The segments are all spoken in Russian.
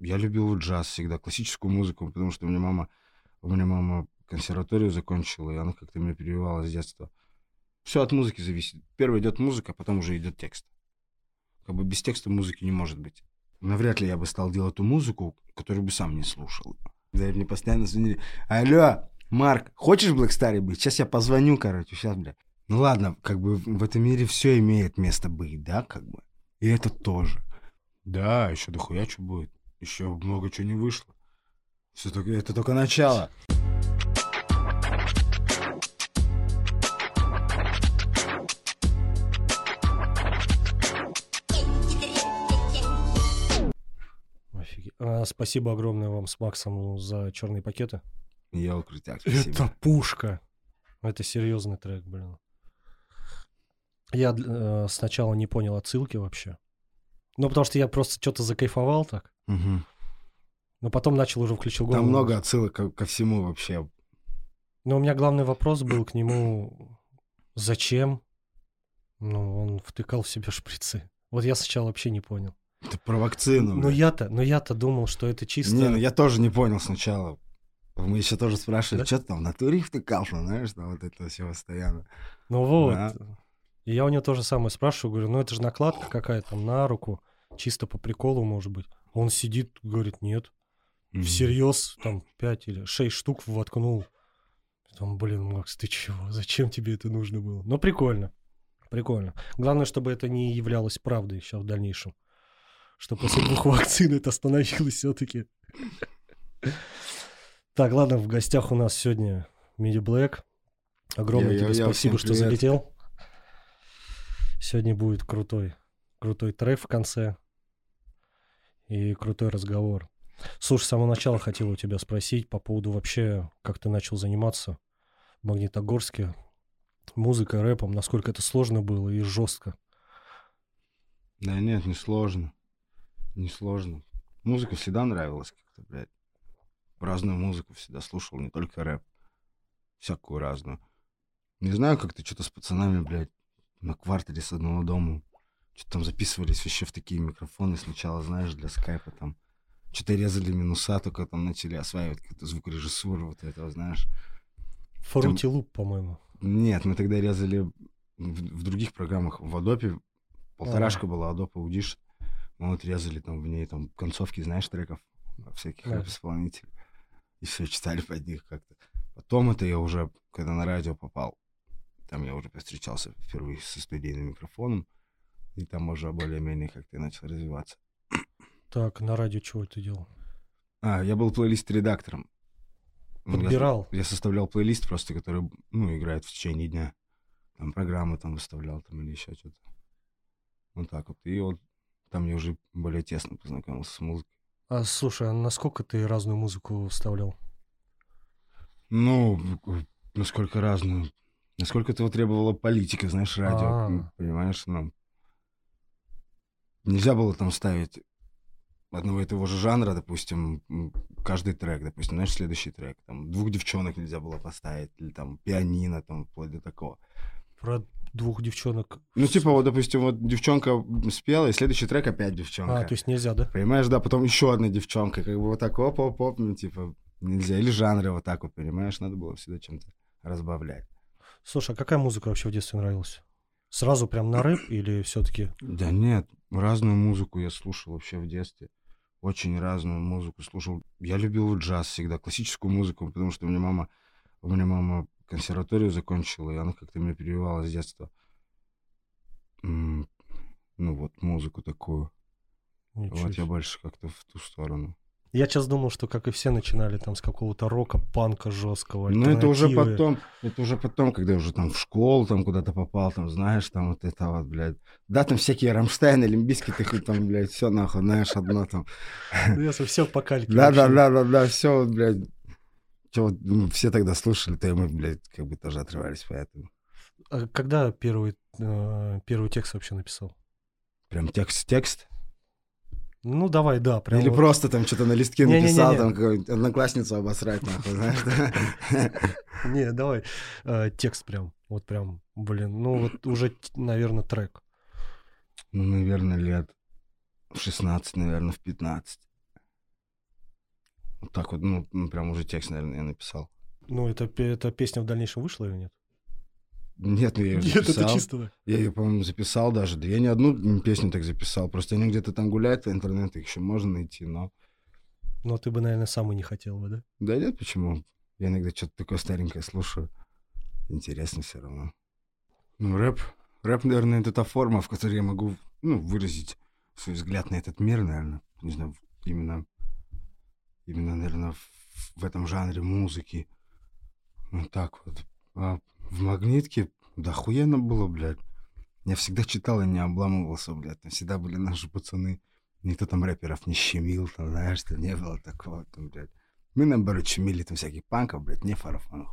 Я любил джаз всегда, классическую музыку, потому что у меня мама, у меня мама консерваторию закончила, и она как-то меня перебивала с детства. Все от музыки зависит. Первый идет музыка, потом уже идет текст. Как бы без текста музыки не может быть. Навряд ли я бы стал делать ту музыку, которую бы сам не слушал. Да, мне постоянно звонили. Алло, Марк, хочешь Black Star быть? Сейчас я позвоню, короче, сейчас, бля. Ну ладно, как бы в этом мире все имеет место быть, да, как бы. И это тоже. Да, еще дохуя что будет. Еще много чего не вышло. Все только, это только начало. Офигеть. А, спасибо огромное вам с Максом за черные пакеты. Я спасибо. Это пушка. Это серьезный трек, блин. Я э, сначала не понял отсылки вообще. Ну, потому что я просто что-то закайфовал так. Мгм. Но потом начал уже включил голову. Там много отсылок ко, ко всему вообще. Но у меня главный вопрос был к нему, зачем? Ну, он втыкал в себя шприцы. Вот я сначала вообще не понял. Это про вакцину. Но бля. я-то, но я-то думал, что это чисто... Не, ну я тоже не понял сначала. Мы еще тоже спрашивали, Да? что ты там в натуре их втыкал, ну, знаешь, там вот это все постоянно. Ну вот. Да. И я у него тоже самое спрашиваю, говорю, ну это же накладка какая-то на руку, чисто по приколу, может быть. Он сидит, говорит, нет. Мгм. Всерьез там 5 или 6 штук воткнул. Там, блин, Макс, ты чего? Зачем тебе это нужно было? Ну, прикольно. Прикольно. Главное, чтобы это не являлось правдой сейчас в дальнейшем. Что после двух вакцин это становилось все-таки. Так, ладно, в гостях у нас сегодня Миди Блэк. Огромное Йо-йо-йо, тебе спасибо, всем что привет. залетел. Сегодня будет крутой, крутой трек в конце и крутой разговор. Слушай, с самого начала хотел у тебя спросить по поводу вообще, как ты начал заниматься в Магнитогорске музыкой, рэпом, насколько это сложно было и жестко. Да нет, не сложно. Не сложно. Музыка всегда нравилась как-то, блядь. Разную музыку всегда слушал, не только рэп. Всякую разную. Не знаю, как-то что-то с пацанами, блядь, на квартире с одного дома. Что-то там записывались вообще в такие микрофоны сначала, знаешь, для скайпа там. Что-то резали минуса, только там начали осваивать какую-то звукорежиссуру вот этого, знаешь. Фрути Луп, по-моему. Нет, мы тогда резали в, в других программах. В Адопе полторашка была, Adobe Audition. Мы вот резали там в ней там концовки, знаешь, треков всяких Да. рэп-исполнителей. И все читали под них как-то. Потом это я уже, когда на радио попал, там я уже повстречался впервые со студийным микрофоном. И там уже более-менее как-то я начал развиваться. Так, на радио чего ты делал? А, я был плейлист-редактором. Ну, я- Подбирал. Я составлял плейлист просто, который, ну, играет в течение дня. Там программы там выставлял там или еще что-то. Вот так вот. И вот там я уже более тесно познакомился с музыкой. А слушай, а насколько ты разную музыку вставлял? Ну, насколько разную. Насколько этого требовала политика, знаешь, радио. А. м, Понимаешь, ну. Нельзя было там ставить одного и того же жанра, допустим, каждый трек, допустим, знаешь, следующий трек. Там двух девчонок нельзя было поставить, или там пианино, там, вплоть до такого. Про двух девчонок. Ну, типа, вот, допустим, вот девчонка спела, и следующий трек опять А, девчонка. то есть нельзя, да? Понимаешь, да, потом еще одна девчонка, как бы вот так оп-оп-оп, ну, типа, нельзя. Или жанры вот так вот, понимаешь, надо было всегда чем-то разбавлять. Слушай, а какая музыка вообще в детстве нравилась? Сразу прям на рэп или все-таки? Да нет, разную музыку я слушал вообще в детстве. Очень разную музыку слушал. Я любил джаз всегда, классическую музыку, потому что у меня мама, у меня мама консерваторию закончила, и она как-то меня перебивала с детства. Ну вот, музыку такую. Ничего Вот я больше как-то в ту сторону. Я сейчас думал, что, как и все, начинали там с какого-то рока, панка жесткого. Ну, это уже потом, это уже потом, когда уже там в школу там куда-то попал, там, знаешь, там вот это вот, блядь. Да, там всякие Рамштайны, Лимбиски, ты хоть там, блядь, все нахуй, знаешь, одно там. Я все по кальке. Да, да, да, да, да, все, блядь. Че, ну, все тогда слушали, то и мы, блядь, как бы тоже отрывались, поэтому. А когда первый, э, первый текст вообще написал? Прям текст-текст. Ну, давай, да. Прям Или вот. просто там что-то на листке Не-не-не-не. написал, там какую-нибудь одноклассницу обосрать, нахуй, знаешь. Не, давай. э, текст прям. Вот прям, блин. Ну, вот уже, наверное, трек. Ну, наверное, лет в 16, наверное, в 15. так вот, ну, прям уже текст, наверное, я написал. Ну, это, эта песня в дальнейшем вышла или нет? Нет, ну я ее Нет, это записал. чисто так. Я ее, по-моему, записал даже. Да я не одну песню так записал. Просто они где-то там гуляют по интернету, их еще можно найти, но... Но ты бы, наверное, сам и не хотел бы, да? Да нет, почему? Я иногда что-то такое старенькое слушаю. Интересно все равно. Ну, рэп. Рэп, наверное, это та форма, в которой я могу, ну, выразить свой взгляд на этот мир, наверное. Не знаю, именно, именно, наверное, в, в этом жанре музыки. Вот так вот. А в «Магнитке» да охуенно было, блядь. Я всегда читал и не обламывался, блядь. Там всегда были наши пацаны. Никто там рэперов не щемил, там, знаешь, что не было такого, там, блядь. Мы, наоборот, щемили там всяких панков, блядь, не фарафанов.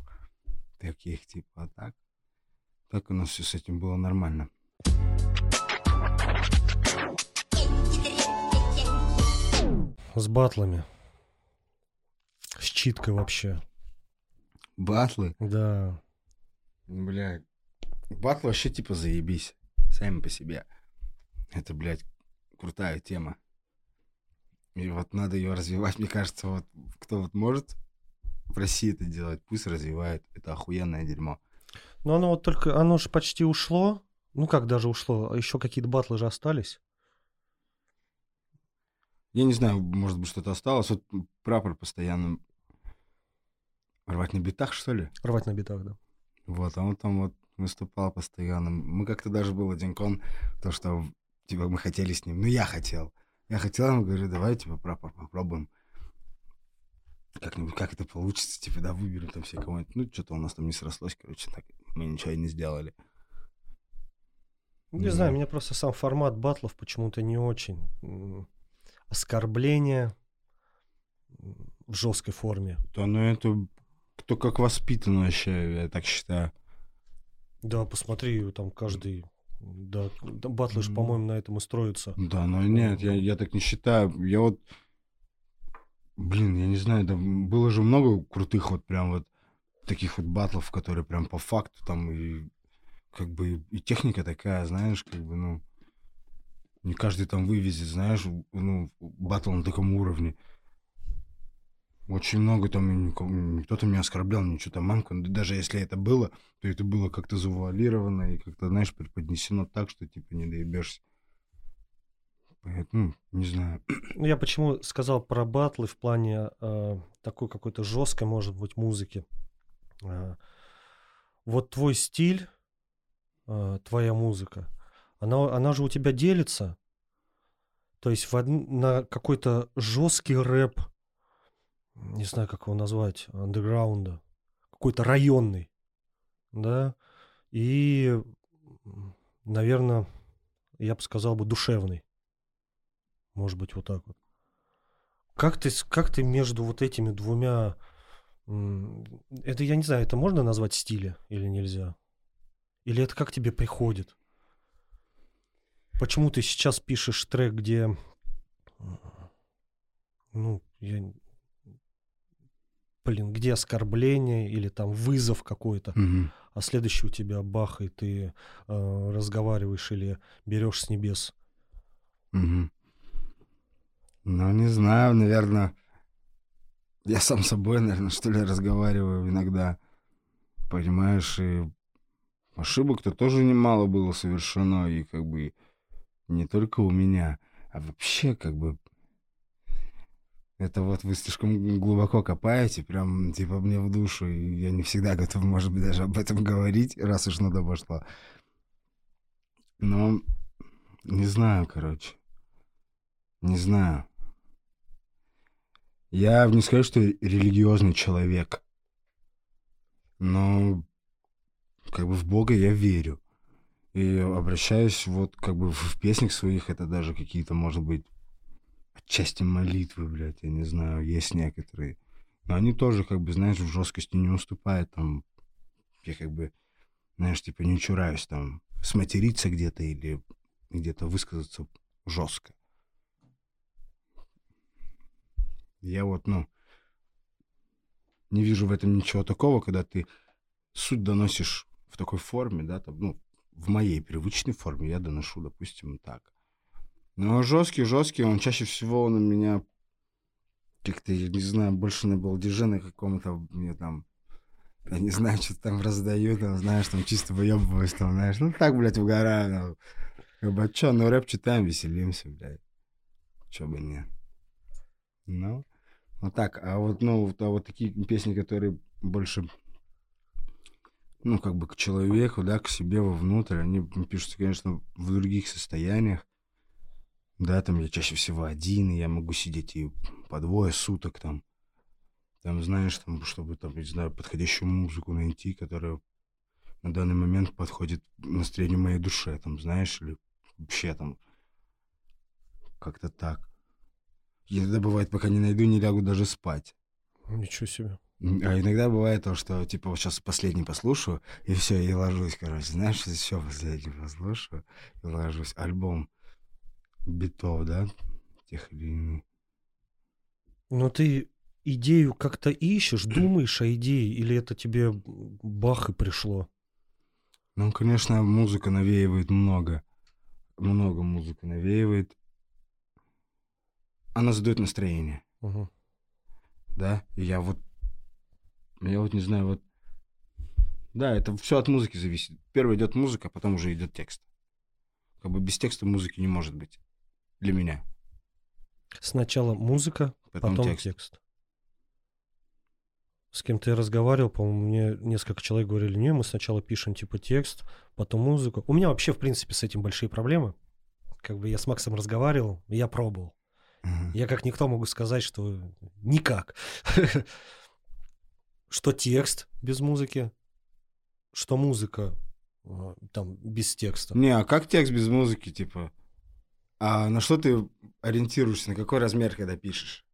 Таких, типа, а так. Так у нас все с этим было нормально. С батлами. С читкой вообще. Батлы, Да. Блядь. Батлы вообще, типа, заебись. Сами по себе. Это, блядь, крутая тема. И вот надо ее развивать, мне кажется, вот кто вот может в России это делать, пусть развивает. Это охуенное дерьмо. Но оно вот только, оно же почти ушло. Ну как даже ушло? А еще какие-то батлы же остались. Я не знаю, может быть, что-то осталось. Вот прапор постоянно рвать на битах, что ли? Рвать на битах, да. Вот, а он там вот выступал постоянно. Мы как-то даже был один кон, то, что, типа, мы хотели с ним. Ну, я хотел. Я хотел, ему говорю, давай, типа, прапор попробуем. Как-нибудь, как это получится, типа, да, выберем там все кого-нибудь. Ну, что-то у нас там не срослось, короче, так мы ничего и не сделали. Не Не знаю, знаю. меня просто сам формат батлов почему-то не очень. Оскорбление в жесткой форме. Да, ну, это кто как воспитан вообще, я так считаю. Да, посмотри, там каждый... Да, батлы же, по-моему, на этом и строятся. Да, но нет, я, я так не считаю. Я вот, блин, я не знаю, да было же много крутых вот прям вот таких вот батлов, которые прям по факту там и как бы и техника такая, знаешь, как бы, ну, не каждый там вывезет, знаешь, ну, батл на таком уровне. Очень много там, там не оскорблял, ничего там мамку. Даже если это было, то это было как-то завуалировано и как-то, знаешь, преподнесено так, что типа не доебешься. Поэтому, не знаю. Ну, Я почему сказал про батлы в плане э, такой какой-то жесткой, может быть, музыки. Э, вот твой стиль, э, твоя музыка, она, она же у тебя делится. То есть в на какой-то жесткий рэп, не знаю, как его назвать, андеграунда, какой-то районный, да, и, наверное, я бы сказал бы душевный. Может быть, вот так вот. Как ты, как ты между вот этими двумя... Это, я не знаю, это можно назвать стиле или нельзя? Или это как тебе приходит? Почему ты сейчас пишешь трек, где... Ну, я... Блин, где оскорбление или там вызов какой-то, Мгм. а следующий у тебя бах, и ты э, разговариваешь или берешь с небес. Мгм. Ну, не знаю, наверное, я сам собой, наверное, что ли, разговариваю иногда. Понимаешь, и ошибок-то тоже немало было совершено, и как бы не только у меня, а вообще как бы это вот вы слишком глубоко копаете, прям типа мне в душу, и я не всегда готов, может быть, даже об этом говорить, раз уж на то пошло. Но не знаю, короче. Не знаю. Я не скажу, что религиозный человек. Но как бы в Бога я верю. И обращаюсь вот как бы в песнях своих, это даже какие-то, может быть, отчасти молитвы, блядь, я не знаю, есть некоторые. Но они тоже, как бы, знаешь, в жесткости не уступают, там, я как бы, знаешь, типа не чураюсь там сматериться где-то или где-то высказаться жестко. Я вот, ну, не вижу в этом ничего такого, когда ты суть доносишь в такой форме, да, там, ну, в моей привычной форме я доношу, допустим, так. Но жесткий, жесткий, он чаще всего у меня как-то, я не знаю, больше на балдеже на каком-то, мне там, я не знаю, что там раздаю, там, знаешь, там чисто выебываюсь, там, знаешь, ну так, блядь, угораю, ну, как бы, а чё, ну рэп читаем, веселимся, блядь, чё бы не. Ну, ну так, а вот, ну, вот, а вот такие песни, которые больше, ну, как бы к человеку, да, к себе вовнутрь, они пишутся, конечно, в других состояниях, да, там я чаще всего один, и я могу сидеть и по двое суток там. Там, знаешь, там, чтобы там, не знаю, подходящую музыку найти, которая на данный момент подходит настроению моей душе, там, знаешь, или вообще там как-то так. Иногда бывает, пока не найду, не лягу даже спать. Ничего себе. А иногда бывает то, что, типа, вот сейчас последний послушаю, и все, и ложусь, короче, знаешь, все последний послушаю, и ложусь. Альбом битов, да, тех или иных. Но ты идею как-то ищешь, думаешь о идее, или это тебе бах и пришло? Ну, конечно, музыка навеивает много. Много музыка навеивает. Она задает настроение. Угу. Да, и я вот... Я вот не знаю, вот... Да, это все от музыки зависит. Первый идет музыка, а потом уже идет текст. Как бы без текста музыки не может быть. Для меня. Сначала музыка, Потом потом, текст. текст. С кем ты разговаривал, по-моему, мне несколько человек говорили, не, мы сначала пишем типа текст, потом музыку. У меня вообще, в принципе, с этим большие проблемы. Как бы я с Максом разговаривал, я пробовал. Я как никто могу сказать, что никак. Что текст без музыки, что музыка э, там без текста. Не, а как текст без музыки, типа? А на что ты ориентируешься, на какой размер, когда пишешь?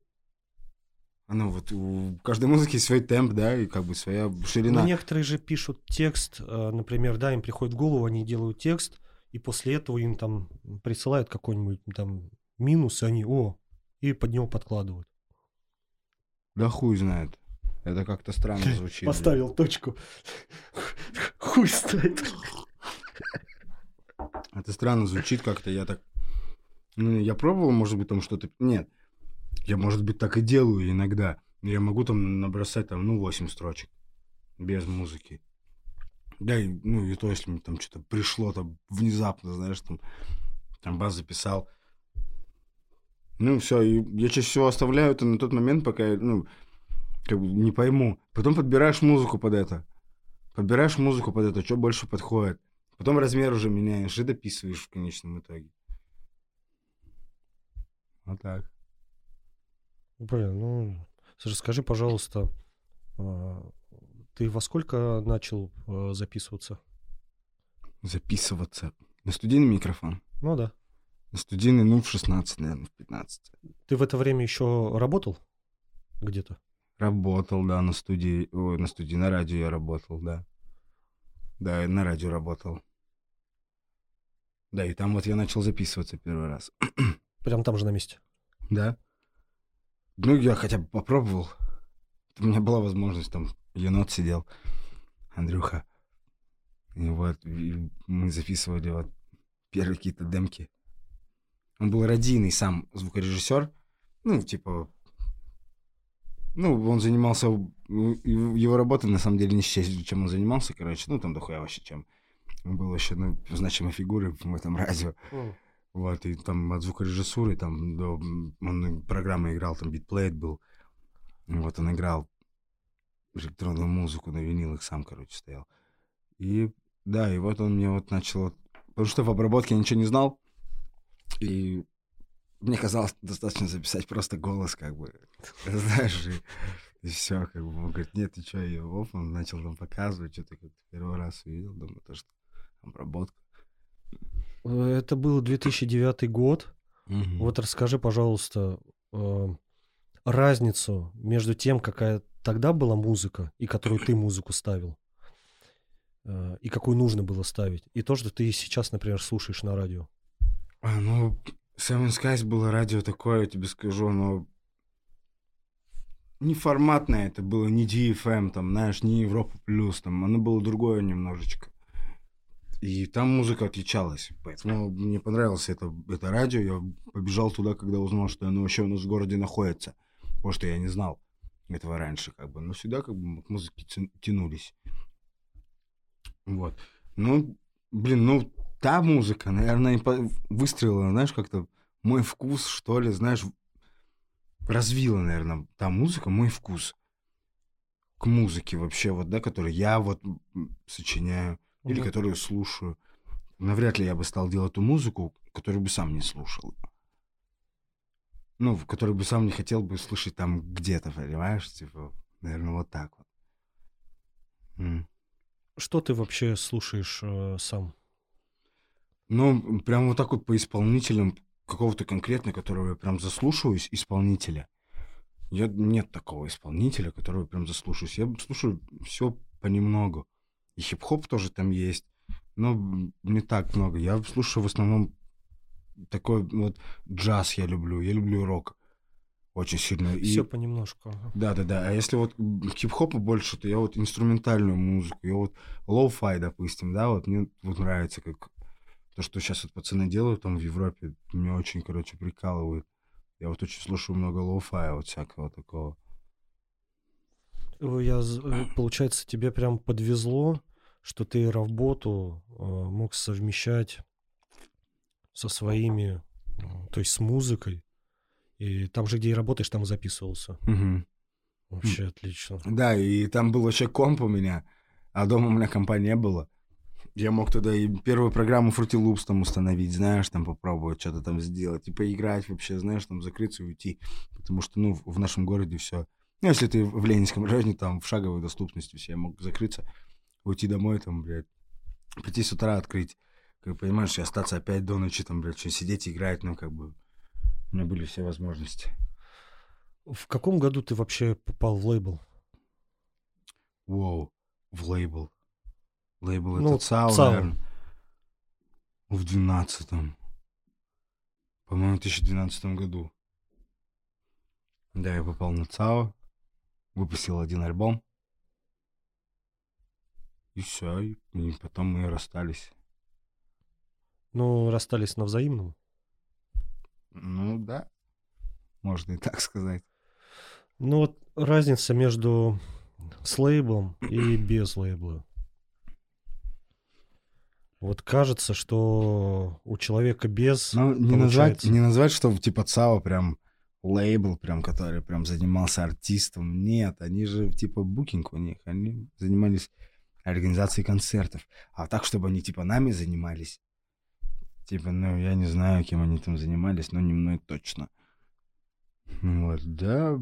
А ну вот у каждой музыки свой темп, да, и как бы своя ширина. Ну, некоторые же пишут текст, э, например, да, им приходит в голову, они делают текст, и после этого им там присылают какой-нибудь там минус, и они, о, и под него подкладывают. Да хуй знает. Это как-то странно звучит. блин. Поставил точку. Хуй стоит. Это странно звучит как-то, я так... Ну, я пробовал, может быть, там что-то... Нет, я, может быть, так и делаю иногда. Я могу там набросать, там, ну, 8 строчек без музыки. Да, и, ну, и то, если мне там что-то пришло там внезапно, знаешь, там, там бас записал. Ну, все, я чаще всего оставляю это на тот момент, пока я, ну, как бы не пойму. Потом подбираешь музыку под это. Подбираешь музыку под это, что больше подходит. Потом размер уже меняешь и дописываешь в конечном итоге. Вот так. Блин, ну, слушай, скажи, пожалуйста, а, ты во сколько начал а, записываться? Записываться. На студийный микрофон. Ну да. На студийный, ну, в 16, наверное, в 15. Ты в это время еще работал где-то? Работал, да, на студии, ой, на студии, на радио я работал, да. Да, на радио работал. Да, и там вот я начал записываться первый раз. Прям там же на месте. Да. Ну, я хотя бы попробовал. У меня была возможность, там, енот сидел, Андрюха. И вот, и мы записывали вот первые какие-то демки. Он был радийный сам звукорежиссер. Ну, типа... Ну, он занимался... Его работа, на самом деле, не счесть, чем он занимался, короче. Ну, там дохуя вообще чем. Он был вообще, ну, значимой фигурой в этом радио. Вот, и там от звукорежиссуры, там, до, он программы играл, там, битплейт был. Вот, он играл электронную музыку на винилах, сам, короче, стоял. И, да, и вот он мне вот начал... Потому что в обработке я ничего не знал, и мне казалось достаточно записать просто голос, как бы, знаешь, и, все, как бы, он говорит, нет, ты что, и оп, он начал там показывать, что-то как первый раз увидел, думаю, то, что обработка. Э, Это был 2009 год. Мгм. Вот расскажи, пожалуйста, э, разницу между тем, какая тогда была музыка, и которую ты музыку ставил, э, и какую нужно было ставить, и то, что ты сейчас, например, слушаешь на радио. А, ну, Seven Skies было радио такое, я тебе скажу, но не форматное это было, не DFM, там, знаешь, не Европа Плюс, там, оно было другое немножечко. И там музыка отличалась, поэтому мне понравилось это, это радио, я побежал туда, когда узнал, что оно вообще у нас в городе находится. Потому что я не знал этого раньше, как бы. Но всегда как бы к музыке тя- тянулись. Вот. Ну, блин, ну, та музыка, наверное, выстроила, знаешь, как-то мой вкус, что ли, знаешь, развила, наверное, та музыка мой вкус к музыке вообще, вот, да, которую я вот сочиняю или которую слушаю. Навряд ли я бы стал делать ту музыку, которую бы сам не слушал. Ну, которую бы сам не хотел бы слышать там где-то, понимаешь? Типа, наверное, вот так вот. М. Что ты вообще слушаешь э, сам? Ну, прям вот так вот по исполнителям какого-то конкретно, которого я прям заслушиваюсь, исполнителя. Я, нет такого исполнителя, которого я прям заслушаюсь. Я слушаю все понемногу. И хип-хоп тоже там есть, но не так много. Я слушаю в основном такой вот джаз я люблю. Я люблю рок очень сильно. И- Все понемножку. ага. да, да, да. А если вот хип-хопа больше, то я вот инструментальную музыку, я вот lo-fi, допустим, да, вот мне вот нравится, как то, что сейчас вот пацаны делают там в Европе, меня очень, короче, прикалывает. Я вот очень слушаю много lo-fi я, вот всякого такого. Э, Я, э, получается, тебе прям подвезло, что ты работу э, мог совмещать со своими, то есть с музыкой. И там же, где и работаешь, там и записывался. Мгм. Вообще отлично. Да, и там был вообще комп у меня, а дома у меня компа не было. Я мог туда и первую программу Fruity Loops там установить, знаешь, там попробовать что-то там сделать, и поиграть вообще, знаешь, там закрыться и уйти. Потому что, ну, в нашем городе все. Ну, если ты в Ленинском районе, там в шаговой доступности все, мог закрыться, уйти домой, там, блядь, прийти с утра открыть, как понимаешь, и остаться опять до ночи, там, блядь, что сидеть и играть, ну, как бы, у меня были все возможности. В каком году ты вообще попал в лейбл? Воу, в лейбл. Лейбл Ну, это ЦАО, ЦАО. наверное. В двенадцатом. По-моему, в 2012 году. Да, я попал на ЦАО. Выпустил один альбом. И все. И, и потом мы расстались. Ну, расстались на взаимном. Ну да. Можно и так сказать. Ну, вот разница между с лейблом и без лейбла. Вот кажется, что у человека без Ну, не назвать, получается. не назвать, что типа ЦАО прям лейбл, прям, который прям занимался артистом. Нет, они же типа букинг у них, они занимались организацией концертов. А так, чтобы они типа нами занимались, типа, ну, я не знаю, кем они там занимались, но не мной точно. Ну Вот, да,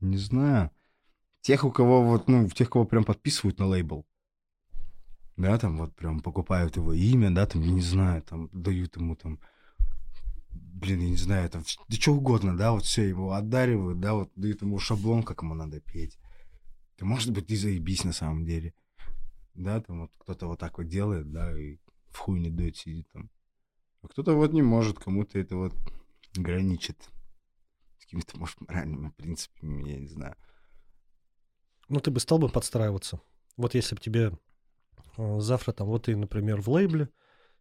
не знаю. Тех, у кого вот, ну, тех, кого прям подписывают на лейбл, да, там вот прям покупают его имя, да, там, не знаю, там дают ему там, блин, я не знаю, там, да что угодно, да, вот все его одаривают, да, вот дают ему шаблон, как ему надо петь. Ты, может быть, ты заебись на самом деле. Да, там вот кто-то вот так вот делает, да, и в хуй не дует, сидит там. А кто-то вот не может, кому-то это вот граничит с какими-то, может, моральными принципами, я не знаю. Ну, ты бы стал бы подстраиваться. Вот если бы тебе э, завтра там, вот ты, например, в лейбле,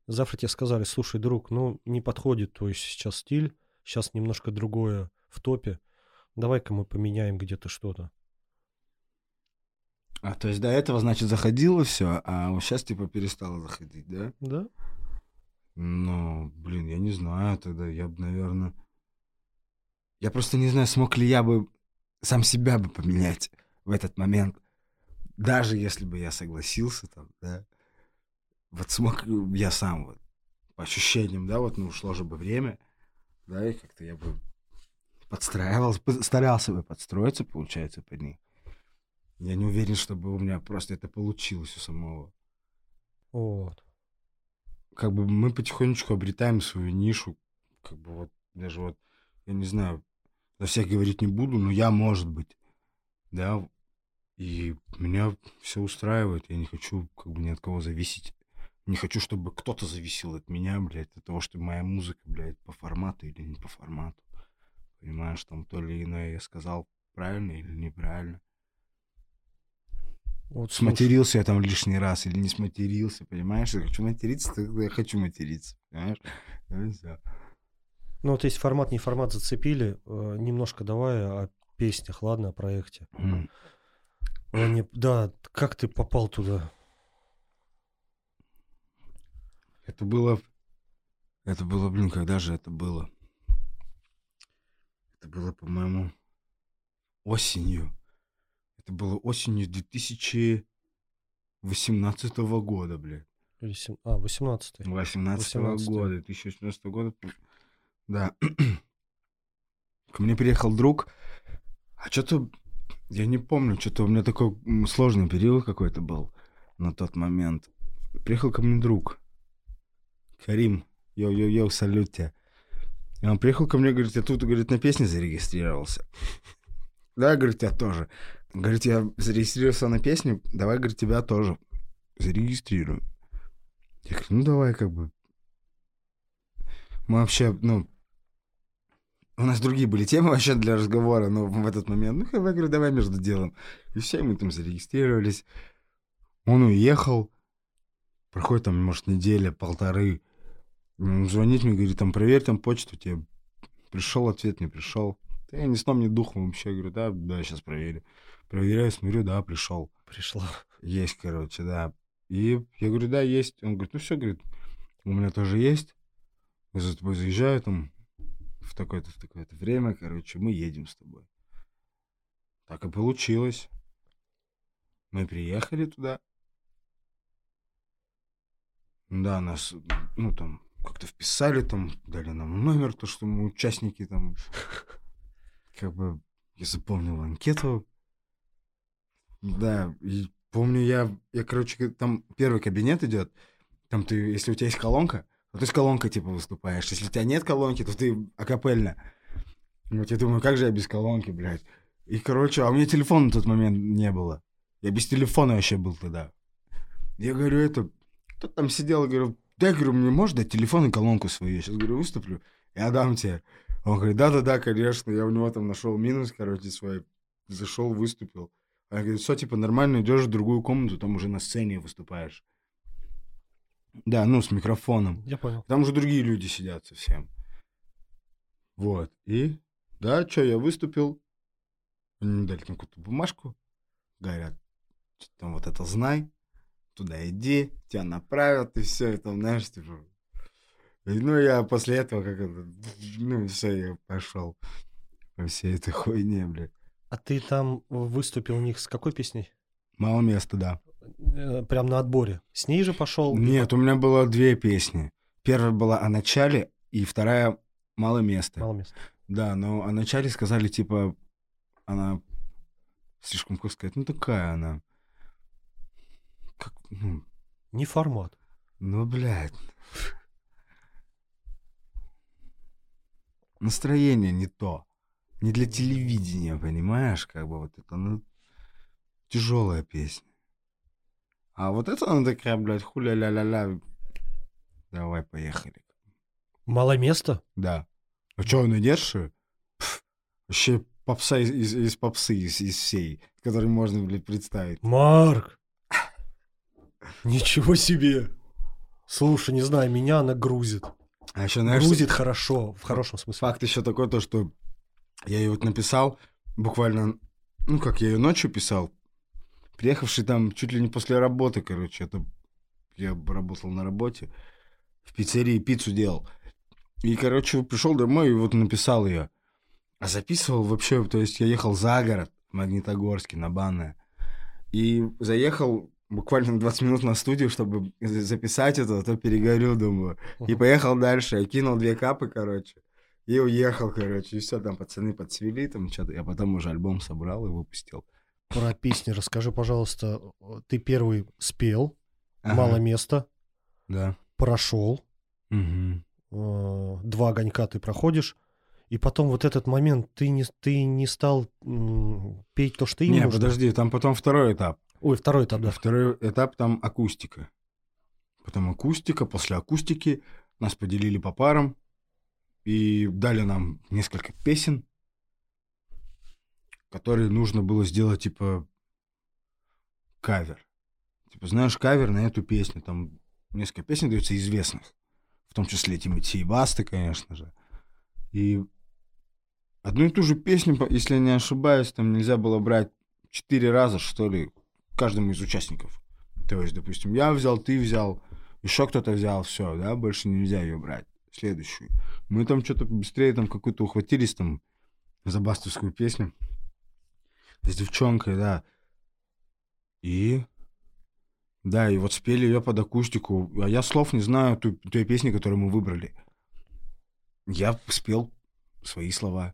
завтра тебе сказали, слушай, друг, ну, не подходит твой сейчас стиль, сейчас немножко другое в топе, давай-ка мы поменяем где-то что-то. А, то есть до этого, значит, заходило все, а вот сейчас, типа, перестало заходить, да? Да? Ну, блин, я не знаю тогда, я бы, наверное... Я просто не знаю, смог ли я бы сам себя бы поменять в этот момент. Даже если бы я согласился там, да. Вот смог ли я сам вот, по ощущениям, да, вот, ну, ушло же бы время, да, и как-то я бы подстраивался, по- старался бы подстроиться, получается, под них. Я не уверен, чтобы у меня просто это получилось у самого Вот. как бы мы потихонечку обретаем свою нишу. Как бы вот даже вот, я не знаю, за всех говорить не буду, но я, может быть, да, и меня все устраивает, я не хочу как бы ни от кого зависеть. Не хочу, чтобы кто-то зависел от меня, блядь, от того, что моя музыка, блядь, по формату или не по формату. Понимаешь, там то или иное я сказал правильно или неправильно. Вот слушай, Сматерился я там лишний раз или не сматерился, понимаешь? Я хочу материться, тогда я хочу материться, понимаешь? Ну вот есть формат, не формат зацепили, э, немножко давай о песнях, ладно, о проекте. М. О, не- да, как ты попал туда? Это было... Это было, блин, когда же это было? Это было, по-моему, осенью. Это было осенью 2018 года, блядь. А, 18 18 18-й. года, 2018 года. Да. Ко мне приехал друг, а что-то, я не помню, что-то у меня такой сложный период какой-то был на тот момент. Приехал ко мне друг, Карим, йоу-йоу-йоу, салют тебе. И он приехал ко мне, говорит, я тут, говорит, на песне зарегистрировался. Да, говорит, я тоже. Говорит, я зарегистрировался на песне, давай, говорит, тебя тоже зарегистрирую. Я говорю, ну давай, как бы. Мы вообще, ну, у нас другие были темы вообще для разговора, но в этот момент, ну, я говорю, давай между делом. И все, мы там зарегистрировались. Он уехал. Проходит там, может, неделя, полторы. Звонит мне, говорит, там, проверь там почту тебе. Пришел ответ, не пришел. Да я ни сном, ни духом вообще. Говорю, да, да, сейчас проверю. Проверяю, смотрю, да, пришел. пришла. Есть, короче, да. И я говорю, да, есть. Он говорит, ну все, говорит, у меня тоже есть. Я за тобой заезжаю там в такое-то, в такое-то время, короче, мы едем с тобой. Так и получилось. Мы приехали туда. Да, нас, ну, там, как-то вписали, там, дали нам номер, то, что мы участники, там, как бы, я заполнил анкету. Да, и помню, я, я, короче, там первый кабинет идет, там ты, если у тебя есть колонка, то ты с колонкой, типа, выступаешь. Если у тебя нет колонки, то ты акапельно. Вот я думаю, как же я без колонки, блядь. И, короче, а у меня телефона на тот момент не было. Я без телефона вообще был тогда. Я говорю, это... Кто там сидел, я говорю, дай, говорю, мне можешь дать телефон и колонку свою? Я сейчас, говорю, выступлю, я дам тебе. Он говорит, да-да-да, конечно. Я у него там нашел минус, короче, свой. Зашел, выступил. А я говорю, все, типа, нормально, идешь в другую комнату, там уже на сцене выступаешь. Да, ну, с микрофоном. Я понял. Там уже другие люди сидят совсем. Вот. И, да, что, я выступил. Они мне дали там какую-то бумажку. Говорят, «Чё там вот это знай. Туда иди, тебя направят, и все, и там, знаешь, типа... И, ну, я после этого как это... Ну, все, я пошел по всей этой хуйне, блядь. А ты там выступил у них с какой песней? Мало места, да. Э, Прям на отборе. С ней же пошел? Нет, у меня было две песни. Первая была о начале, и вторая «Мало места». Мало места. Да, но о начале сказали, типа, она слишком, как сказать, ну такая она. Как, ну, Не формат. ну, блядь. Настроение не то. Не для телевидения, понимаешь? Как бы вот это, ну, тяжелая песня. А вот это она такая, блядь, хуля-ля-ля-ля. Давай, поехали. Мало места? Да. А что, он идет, что ли? Пф, Вообще попса из, из, из попсы, из, из всей, которую можно, блядь, представить. Марк! Ничего себе! Слушай, не знаю, меня она грузит. А еще, знаешь, грузит хорошо, в хорошем смысле. факт еще такой, то, что я ее вот написал, буквально, ну, как я ее ночью писал, приехавший там чуть ли не после работы, короче, это я работал на работе, в пиццерии пиццу делал. И, короче, пришел домой и вот написал ее. А записывал вообще, то есть я ехал за город, в Магнитогорске, на Банное. И заехал буквально на 20 минут на студию, чтобы за- записать это, а то перегорю, думаю. И поехал дальше. Я кинул две капы, короче. И уехал, короче. И все, там пацаны подсвели, там что-то. Я потом уже альбом собрал и выпустил. Про песни расскажи, пожалуйста. Ты первый спел, Ага, мало места, Да. прошел, э, два огонька ты проходишь, и потом вот этот момент ты не, ты не стал петь то, что им Не, нужно. подожди, там потом второй этап. Ой, второй этап, да. Второй этап там акустика. Потом акустика, после акустики нас поделили по парам и дали нам несколько песен, которые нужно было сделать, типа, кавер. Типа, знаешь, кавер на эту песню, там несколько песен дается известных, в том числе Тимати и Басты, конечно же. И одну и ту же песню, если я не ошибаюсь, там нельзя было брать четыре раза, что ли, каждому из участников. То есть, допустим, я взял, ты взял, еще кто-то взял, все, да, больше нельзя ее брать. Следующую. Мы там что-то быстрее там какую-то ухватились там за бастовскую песню с девчонкой, да. И да, и вот спели ее под акустику. А я слов не знаю той, той песни, которую мы выбрали. Я спел свои слова.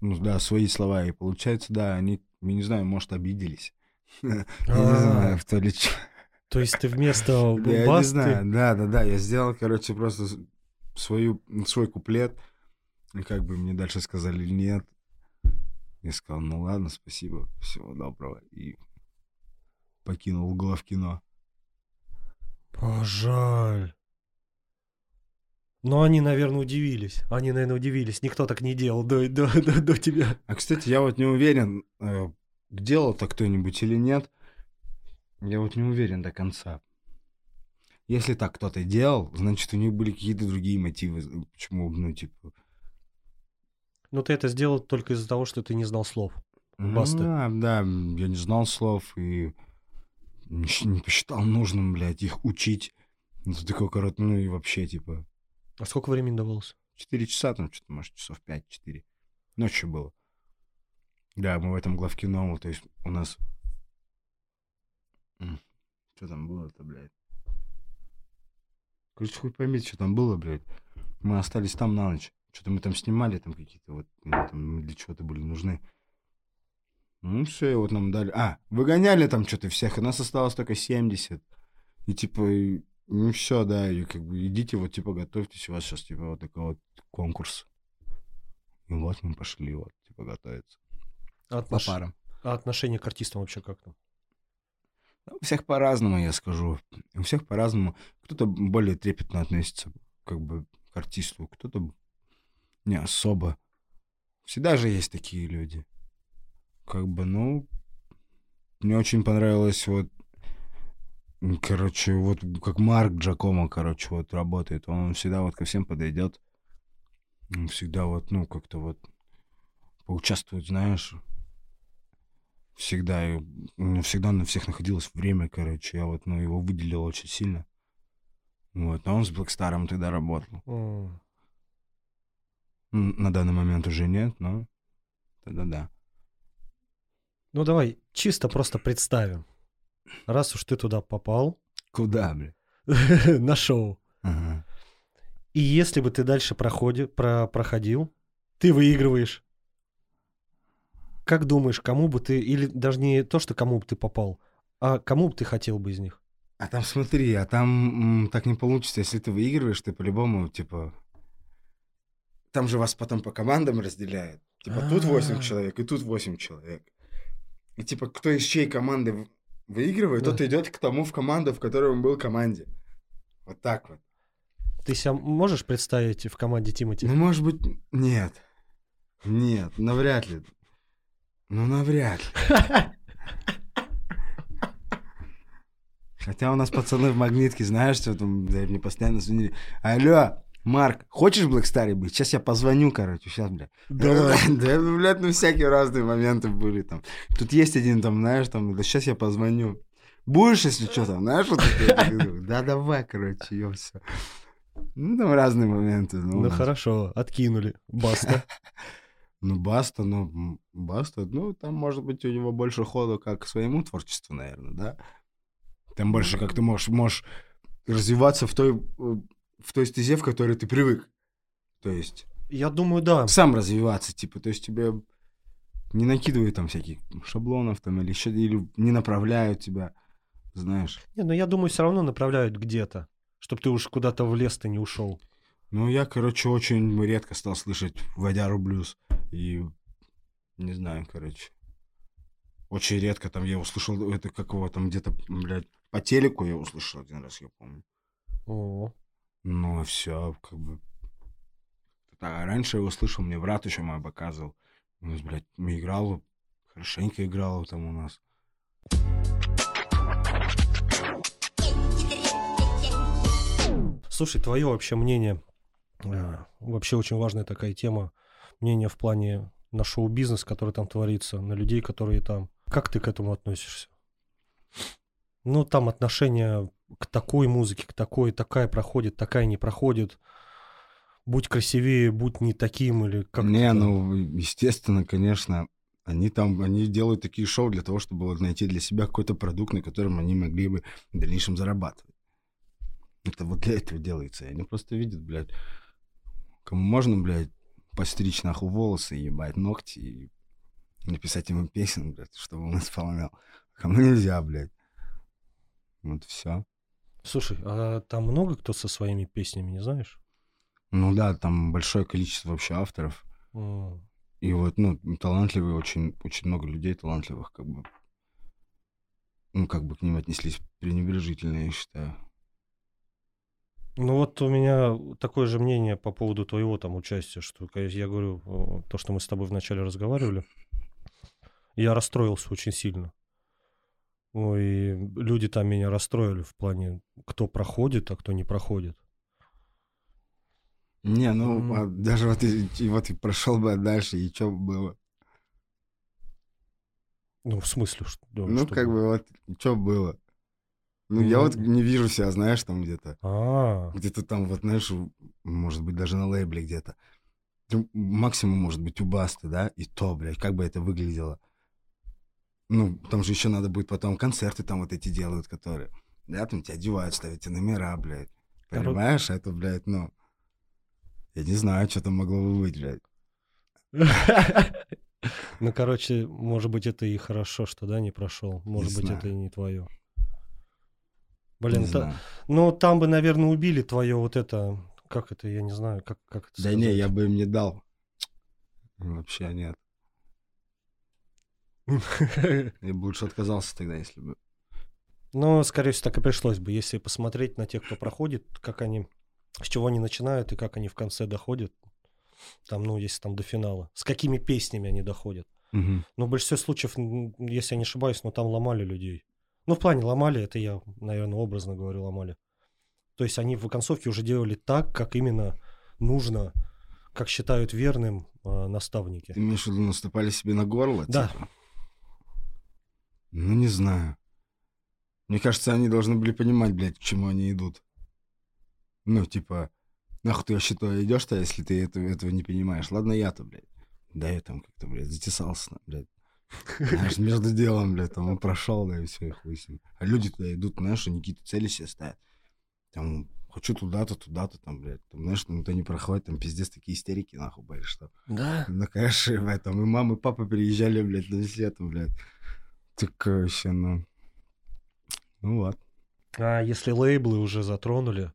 Ну да, свои слова. И получается, да, они, я не знаю, может, обиделись. Я не знаю, в то ли. То есть ты вместо Я не знаю, да, да, да. Я сделал, короче, просто свою, свой куплет. И как бы мне дальше сказали нет. Я сказал, ну ладно, спасибо, всего доброго. И покинул главкино. О, жаль. Но они, наверное, удивились. Они, наверное, удивились. Никто так не делал до, до, до, до тебя. А, кстати, я вот не уверен, делал так кто-нибудь или нет. Я вот не уверен до конца. Если так кто-то делал, значит, у них были какие-то другие мотивы. Почему, ну, типа... Но ты это сделал только из-за того, что ты не знал слов. ну Басты. Да, да, я не знал слов и не, посчитал нужным, блядь, их учить. Ну, ты такой короткий, ну и вообще, типа, А сколько времени давалось? 4 часа, там что-то, может, часов 5-4. Ночью было. Да, мы в этом главкино, то есть у нас... Что там было-то, блядь? Короче, хуй поймите, что там было, блядь. Мы остались там на ночь. Что-то мы там снимали, там какие-то вот, ну, там для чего-то были нужны. Ну, все, и вот нам дали... А, выгоняли там что-то всех, и нас осталось только 70. И типа, ну все, да, и как бы идите, вот типа готовьтесь, у вас сейчас типа вот такой вот конкурс. И вот мы пошли вот, типа, готовиться. А, По отнош- парам. а отношение к артистам вообще как там? Ну, У всех по-разному, я скажу. У всех по-разному. Кто-то более трепетно относится как бы к артисту, кто-то не особо. Всегда же есть такие люди. Как бы, ну, мне очень понравилось вот, короче, вот как Марк Джакомо, короче, вот работает. Он всегда вот ко всем подойдет. Он всегда вот, ну, как-то вот поучаствует, знаешь, всегда, и у меня всегда на всех находилось время, короче, я вот, ну, его выделил очень сильно. Вот, а он с Блэкстаром тогда работал. М, На данный момент уже нет, но тогда да. Ну давай, чисто просто представим. Раз уж ты туда попал Куда, бля? на шоу, Ага. и если бы ты дальше проходи, про, проходил, ты выигрываешь. Как думаешь, кому бы ты, или даже не то, что кому бы ты попал, а кому бы ты хотел бы из них? А там смотри, а там м, так не получится, если ты выигрываешь, ты по-любому, типа... Там же вас потом по командам разделяют. Типа тут 8 А. человек и тут 8 человек. И типа кто из чьей команды выигрывает, Да. тот идет к тому в команду, в которой он был в команде. Вот так вот. Ты себя можешь представить в команде Тимати? Ну, может быть, нет. Нет, навряд ли. Ну, навряд ли. Хотя у нас пацаны в магнитке, знаешь, что там да, мне постоянно звонили. Алло, Марк, хочешь в Блэкстаре быть? Сейчас я позвоню, короче, сейчас, бля. Давай. Да, ну, блядь, ну всякие разные моменты были там. Тут есть один там, знаешь, там, да сейчас я позвоню. Будешь, если что, там, знаешь, вот? Да, давай, короче, и все. Ну, там разные моменты. Ну, Ну хорошо, откинули. Баста. Ну, Баста, ну, Баста, ну, там, может быть, у него больше хода как к своему творчеству, наверное, да? Там больше как ты можешь, можешь развиваться в той, э, в той стезе, в которой ты привык. То есть Я думаю, да. сам развиваться, типа, то есть тебе не накидывают там всяких шаблонов там или еще, или не направляют тебя, знаешь. Не, но я думаю, все равно направляют где-то, чтобы ты уж куда-то в лес-то не ушел. Ну, я, короче, очень редко стал слышать водяру блюз. И не знаю, короче. Очень редко там я услышал это какого там где-то, блядь, по телеку я услышал один раз, я помню. О, Ну, все, как бы. Да, раньше я его слышал, мне брат еще мой показывал. У нас, блядь, мы играл, хорошенько играл там у нас. Слушай, твое вообще мнение. А, Вообще очень важная такая тема. Мнение в плане на шоу-бизнес, который там творится, на людей, которые там. Как ты к этому относишься? Ну, там отношение к такой музыке, к такой, такая проходит, такая не проходит. Будь красивее, будь не таким или как Не, ну, естественно, конечно, они там, они делают такие шоу для того, чтобы найти для себя какой-то продукт, на котором они могли бы в дальнейшем зарабатывать. Это вот для этого делается. И они просто видят, блядь, кому можно, блядь, постричь нахуй волосы, ебать ногти и написать ему песен, блядь, чтобы он исполнял. Кому нельзя, блядь. Вот все. Слушай, а там много кто со своими песнями, не знаешь? Ну да, там большое количество вообще авторов. М. И вот, ну, талантливые, очень, очень много людей талантливых, как бы, ну, как бы к ним отнеслись пренебрежительно, я считаю. Ну вот у меня такое же мнение по поводу твоего там участия, что я говорю, то, что мы с тобой вначале разговаривали, я расстроился очень сильно. Ой, люди там меня расстроили в плане, кто проходит, а кто не проходит. Не, ну, а даже вот и, и вот и прошел бы дальше, и что было? Ну, в смысле, что, да, Ну, что как было? бы вот, что было? Ну, я вот не вижу себя, знаешь, там где-то. А, Где-то там, вот, знаешь, может быть, даже на лейбле где-то. Максимум, может быть, у Басты, да? И то, блядь, как бы это выглядело. Ну, там же еще надо будет потом концерты там вот эти делают, которые... Да, там тебя одевают, ставят тебе номера, блядь. Коро- Понимаешь? Это, блядь, ну... Я не знаю, что там могло бы быть, блядь. ну, короче, может быть, это и хорошо, что, да, не прошел. Может быть, это и не твое. Блин, не та- ну, там бы, наверное, убили твое вот это, как это, я не знаю, как, как это Да не, я бы им не дал. Вообще нет. Я бы лучше отказался тогда, если бы... Ну, скорее всего, так и пришлось бы, если посмотреть на тех, кто проходит, как они, с чего они начинают и как они в конце доходят. Там, ну, если там до финала. С какими песнями они доходят. Мгм. Но в большинстве случаев, если я не ошибаюсь, ну, там ломали людей. Ну, в плане ломали, это я, наверное, образно говорю, ломали. То есть они в концовке уже делали так, как именно нужно, как считают верным а, наставники. Ты имеешь в виду, наступали себе на горло? Да. типа? Ну, не знаю. Мне кажется, они должны были понимать, блядь, к чему они идут. Ну, типа, нахуй ты вообще туда идешь-то, если ты это- этого не понимаешь? Ладно, я-то, блядь. Да, я там как-то, блядь, затесался, блядь. Знаешь, между делом, блядь, там он прошел, да, и все, и хуй с ним. А люди туда идут, знаешь, они какие-то цели себе ставят. Там, хочу туда-то, туда-то, там, блядь. Там, знаешь, там никто не проходит, там пиздец такие истерики, нахуй, блядь, что. Да. На кэше в этом. И мама, и папа приезжали, блядь, на весь это, блядь. Так вообще, ну... Ну вот. А если лейблы уже затронули,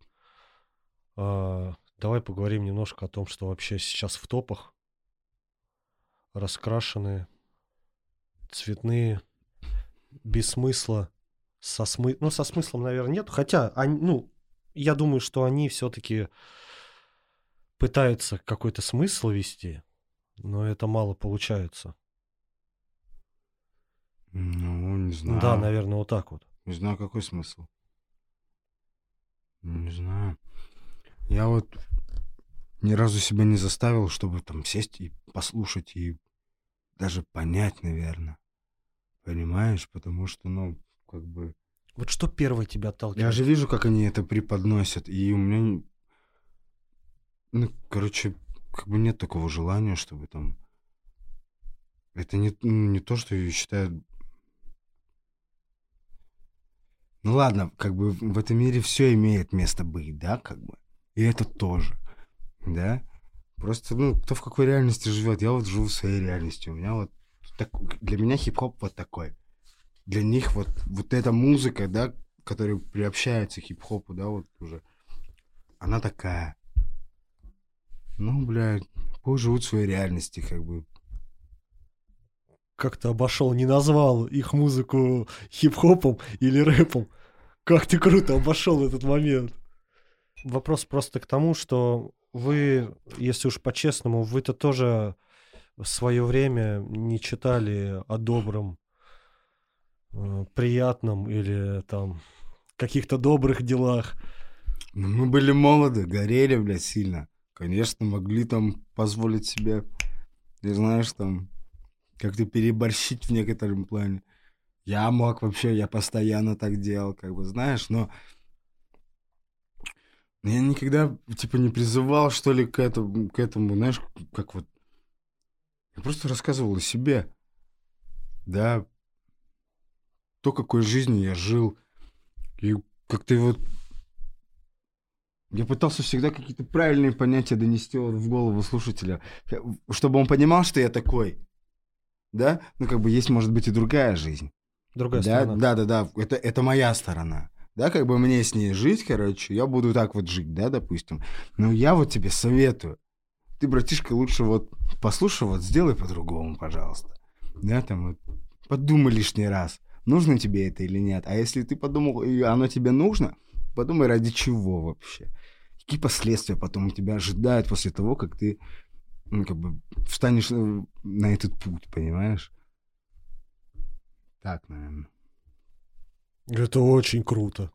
а, давай поговорим немножко о том, что вообще сейчас в топах. Раскрашенные, цветные, без смысла, со смы... ну со смыслом, наверное, нет. Хотя, они, ну, я думаю, что они все-таки пытаются какой-то смысл вести, но это мало получается. Ну, не знаю. Да, наверное, вот так вот. Не знаю, какой смысл. Не знаю. Я вот ни разу себя не заставил, чтобы там сесть и послушать, и даже понять, наверное. Понимаешь? Потому что, ну, как бы... Вот что первое тебя отталкивает? Я же вижу, как они это преподносят, и у меня, ну, короче, как бы нет такого желания, чтобы там... Это не, ну, не то, что я считаю... Ну ладно, как бы в в этом мире все имеет место быть, да, как бы. И это тоже, да. Просто, ну, кто в какой реальности живет, я вот живу в своей реальности. У меня вот так, для меня хип-хоп вот такой. Для них вот, вот эта музыка, да, которая приобщается к хип-хопу, да, вот уже, она такая. Ну, блядь, пусть живут в своей реальности, как бы. как ты обошел, не назвал их музыку хип-хопом или рэпом. Как ты круто обошел этот момент. Вопрос просто к тому, что вы, если уж по-честному, вы-то тоже в свое время не читали о добром, э, приятном или там каких-то добрых делах. Ну, мы были молоды, горели, блядь, сильно. конечно, могли там позволить себе, ты знаешь, там, как-то переборщить в некотором плане. Я мог вообще, я постоянно так делал, как бы, знаешь, но я никогда, типа, не призывал, что ли, к этому, к этому, знаешь, как вот... Я просто рассказывал о себе, да, то, какой жизнью я жил, и как-то вот... Я пытался всегда какие-то правильные понятия донести вот в голову слушателя, чтобы он понимал, что я такой, да, ну, как бы есть, может быть, и другая жизнь. Другая да, сторона. Да, да, да, это, это моя сторона. Да, как бы мне с ней жить, короче, я буду так вот жить, да, допустим. Но я вот тебе советую. Ты, братишка, лучше вот послушай, вот сделай по-другому, пожалуйста. Да, там вот подумай лишний раз, нужно тебе это или нет. А если ты подумал, и оно тебе нужно, подумай, ради чего вообще. Какие последствия потом тебя ожидают после того, как ты ну, как бы встанешь э, на этот путь, понимаешь? Так, наверное. Это очень круто.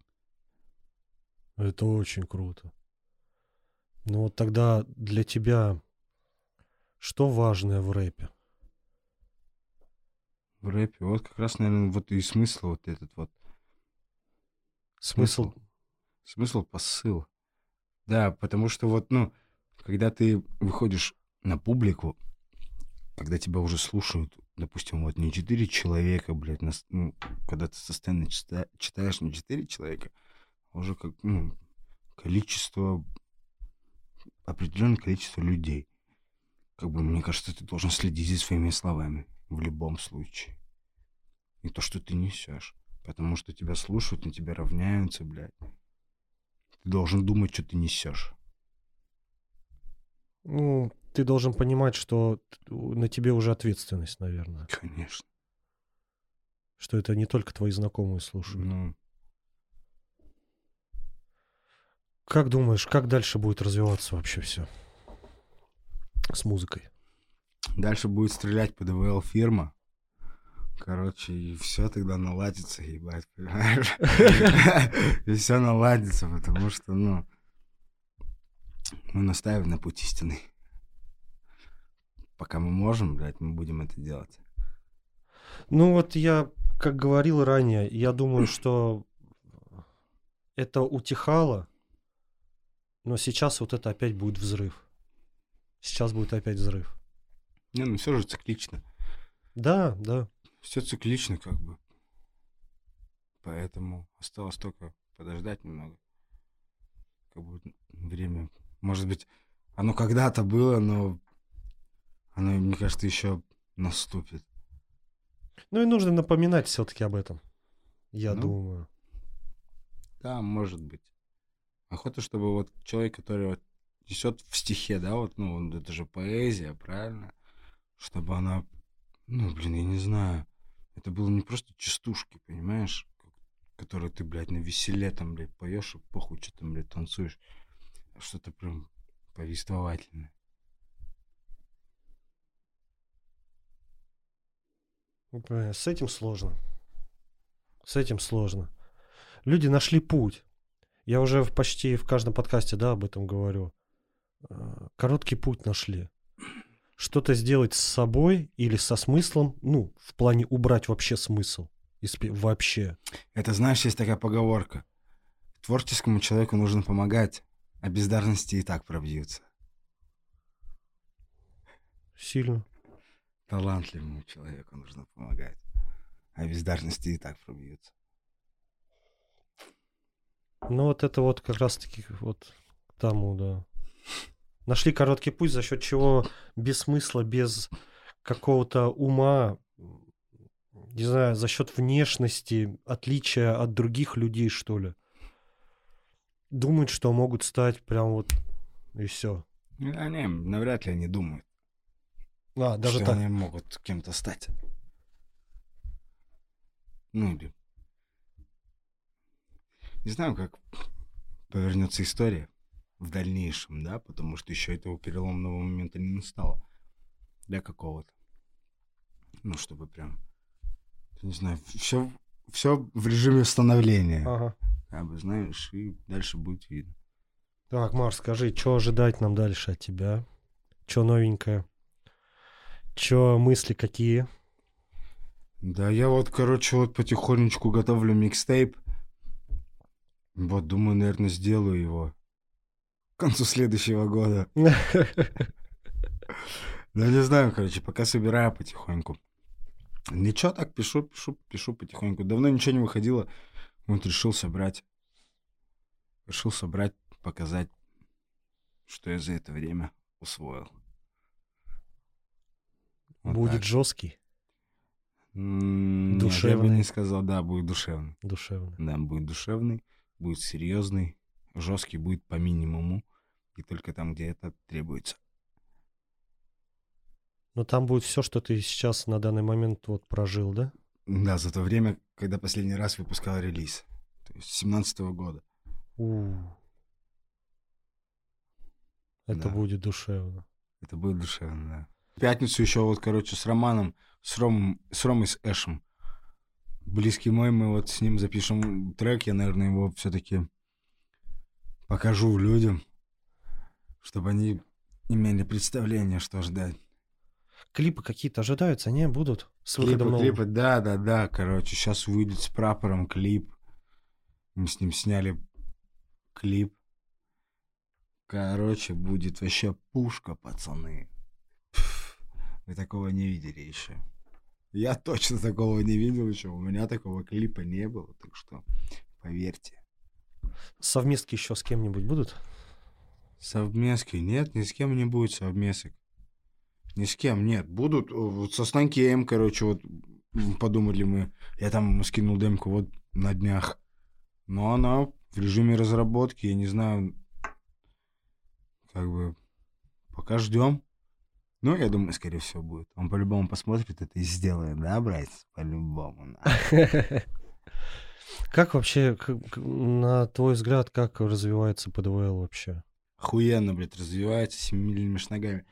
Это очень круто. Ну вот тогда для тебя что важное в рэпе? В рэпе вот как раз, наверное, вот и смысл вот этот вот. Смысл? Смысл, посыл. Да, потому что вот, ну, когда ты выходишь на публику, когда тебя уже слушают, допустим, вот не четыре человека, блядь, на, ну, когда ты со сцены чита, читаешь не четыре человека, а уже как, ну, количество, определенное количество людей. Как бы, мне кажется, ты должен следить за своими словами в любом случае. И то, что ты несешь. Потому что тебя слушают, на тебя равняются, блядь. Ты должен думать, что ты несешь. Ну, ты должен понимать, что на тебе уже ответственность, наверное. Конечно. Что это не только твои знакомые слушают. Ну, Как думаешь, как дальше будет развиваться вообще все с музыкой? дальше будет стрелять по ДВЛ фирма. Короче, и все тогда наладится, ебать, понимаешь? И все наладится, потому что, ну, мы настаиваем на путь истины. Пока мы можем, блядь, мы будем это делать. Ну вот я, как говорил ранее, я думаю, что это утихало, но сейчас вот это опять будет взрыв. Сейчас будет опять взрыв. Не, ну все же циклично. Да, да. Все циклично, как бы. Поэтому осталось только подождать немного. Как бы время. Может быть, оно когда-то было, но оно, мне кажется, еще наступит. Ну и нужно напоминать все-таки об этом. Я Ну. думаю. Да, может быть. Охота, чтобы вот человек, который вот несет в стихе, да, вот, ну, это же поэзия, правильно? Чтобы она, ну, блин, я не знаю, это было не просто частушки, понимаешь, которые ты, блядь, на веселе там, блядь, поешь и похуй, что там, блядь, танцуешь. А Что-то прям повествовательное. Бля, С этим сложно. С этим сложно. Люди нашли путь. Я уже в- почти в каждом подкасте, да, об этом говорю. Э, Короткий путь нашли. Что-то сделать с собой или со смыслом, ну, в плане убрать вообще смысл. Вообще. Это, знаешь, есть такая поговорка. Творческому человеку нужно помогать, а бездарности и так пробьются. Сильно. Талантливому человеку нужно помогать, а бездарности и так пробьются. Ну, вот это вот как раз-таки вот к тому, да. Нашли короткий путь, за счет чего без смысла, без какого-то ума, не знаю, за счет внешности, отличия от других людей, что ли. Думают, что могут стать прям вот и все. Ну, Они, навряд ли они думают, А, даже что так. они могут кем-то стать. Ну, или... Не знаю, как повернется история в дальнейшем, да, потому что еще этого переломного момента не настало для какого-то. Ну, чтобы прям, не знаю, все, все в режиме становления. Ага. Как бы, знаешь, и дальше будет видно. Так, Марс, скажи, что ожидать нам дальше от тебя? Что новенькое? Что мысли какие? Да, я вот, короче, вот потихонечку готовлю микстейп. Вот, думаю, наверное, сделаю его к концу следующего года. Да не знаю, короче, пока собираю потихоньку. Ничего, так пишу, пишу, пишу потихоньку. Давно ничего не выходило. Вот решил собрать. Решил собрать, показать, что я за это время усвоил. Вот Будет так. жесткий, М, нет, я бы Душевный. не сказал, да, будет душевный. душевный. Да, будет душевный, будет серьезный, жесткий будет по минимуму. И только там, где это требуется. Но там будет все, что ты сейчас на данный момент вот прожил, да? Да, за то время, когда последний раз выпускал релиз. То есть 17 года. У. Это Да. будет душевно. Это будет душевно, да. В пятницу еще вот, короче, с Романом, с, Ром, с Ромой, с Эшем. Близкий мой, мы вот с ним запишем трек. Я, наверное, его все-таки покажу людям, чтобы они имели представление, что ждать. Клипы какие-то ожидаются, не будут? С Клипы, клипы, да, да, да, короче, сейчас выйдет с прапором клип. Мы с ним сняли клип. Короче, будет вообще пушка, пацаны. Пф, Вы такого не видели еще. Я точно такого не видел еще. У меня такого клипа не было, так что поверьте. Совместки еще с кем-нибудь будут? Совместки? Нет, ни с кем не будет совместок. Ни с кем, нет. Будут э, вот со Станкеем, короче, вот подумали мы. Я там скинул демку вот на днях. Но она в режиме разработки, я не знаю, как бы, пока ждем. Ну, я думаю, скорее всего, будет. Он по-любому посмотрит это и сделает, да, братец? По-любому. Как вообще, на твой взгляд, как развивается ПДВЛ вообще? Охуенно, блядь, развивается семимильными шагами.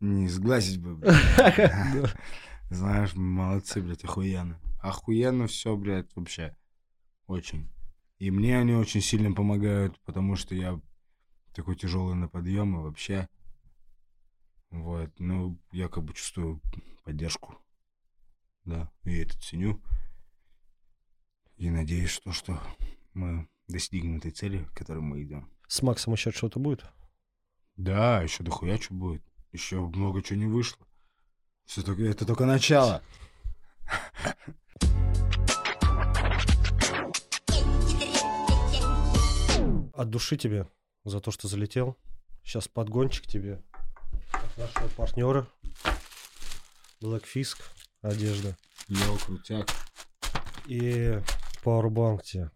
Не сглазить бы, блядь. Знаешь, молодцы, блядь, охуенно. Охуенно все, блядь, вообще. Очень. И мне они очень сильно помогают, потому что я такой тяжелый на подъем и вообще. Вот, ну, я как бы чувствую поддержку. Да, и это ценю. И надеюсь, что, что мы достигнем этой цели, к которой мы идем. С Максом еще что-то будет? Да, еще дохуя что будет. Еще много чего не вышло. Всё только, это только начало. От души тебе за то, что залетел. Сейчас подгончик тебе нашего партнера. Black Fisk, одежда. Йоу, крутяк. И Powerbank тебе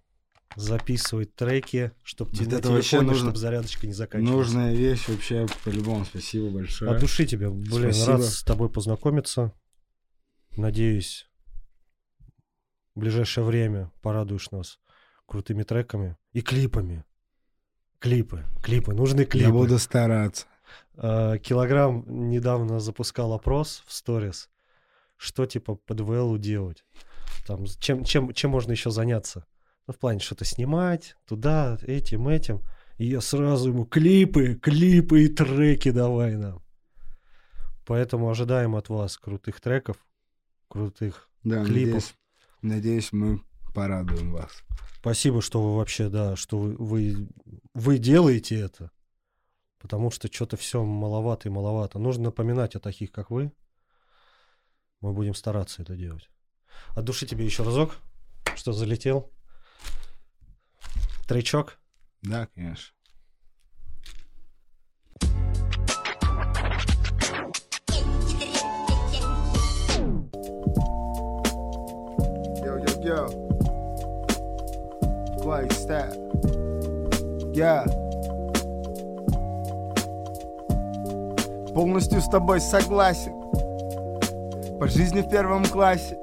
записывать треки, чтобы тебе это вообще телефоне, нужно- чтобы зарядочка не заканчивалась. Нужная вещь вообще, по-любому, спасибо большое. От души тебе, блин, Спасибо. рад с тобой познакомиться. Надеюсь, в ближайшее время порадуешь нас крутыми треками и клипами. Клипы, клипы, нужны клипы. Я буду стараться. А, Килограмм недавно запускал опрос в сторис, что типа по ДВЛу делать. Там, чем, чем, чем можно еще заняться? Ну, в плане что-то снимать, туда, этим, этим. И я сразу ему клипы, клипы и треки давай нам. Поэтому ожидаем от вас крутых треков, крутых. Да, Клипов. надеюсь, надеюсь, мы порадуем вас. Спасибо, что вы вообще, да, что вы, вы, вы делаете это. Потому что что-то все маловато и маловато. Нужно напоминать о таких, как вы. Мы будем стараться это делать. От души тебе еще разок, что залетел. Тречок. Да, конечно. Yo, yo, yo. Quite step. Я полностью с тобой согласен. По жизни в первом классе.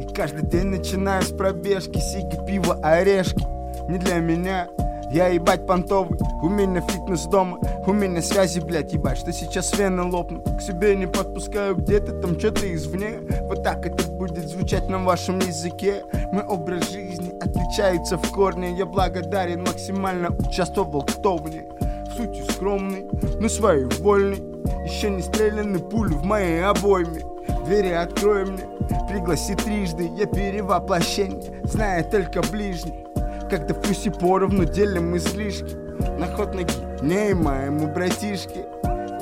И каждый день начинаю с пробежки. Сиги, пиво, орешки. Не для меня. Я ебать понтовый, у меня фитнес дома У меня связи, блядь, ебать, что сейчас вены лопнут К себе не подпускаю, где-то там что-то извне Вот так это будет звучать на вашем языке Мой образ жизни отличается в корне Я благодарен, максимально участвовал в товне В сути скромный, но своей вольный Еще не стреляны пули в моей обойме. Двери открой мне, пригласи трижды Я перевоплощение, зная только ближний. Когда в плюсе поровну делим излишки На ход ноги не моему братишке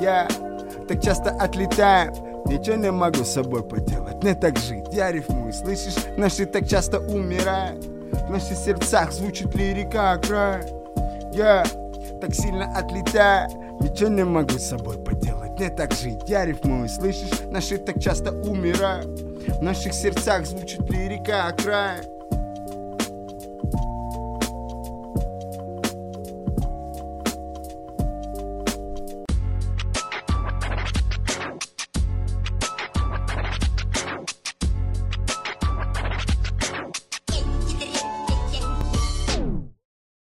Я так часто отлетаю Ничего не могу с собой поделать, не так жить. Я рифмую, слышишь, наши так часто умирают. В наших сердцах звучит лирика окраин Я так сильно отлетаю Ничего не могу с собой поделать, не так жить. Я рифмую, слышишь, наши так часто умирают. В наших сердцах звучит лирика окраин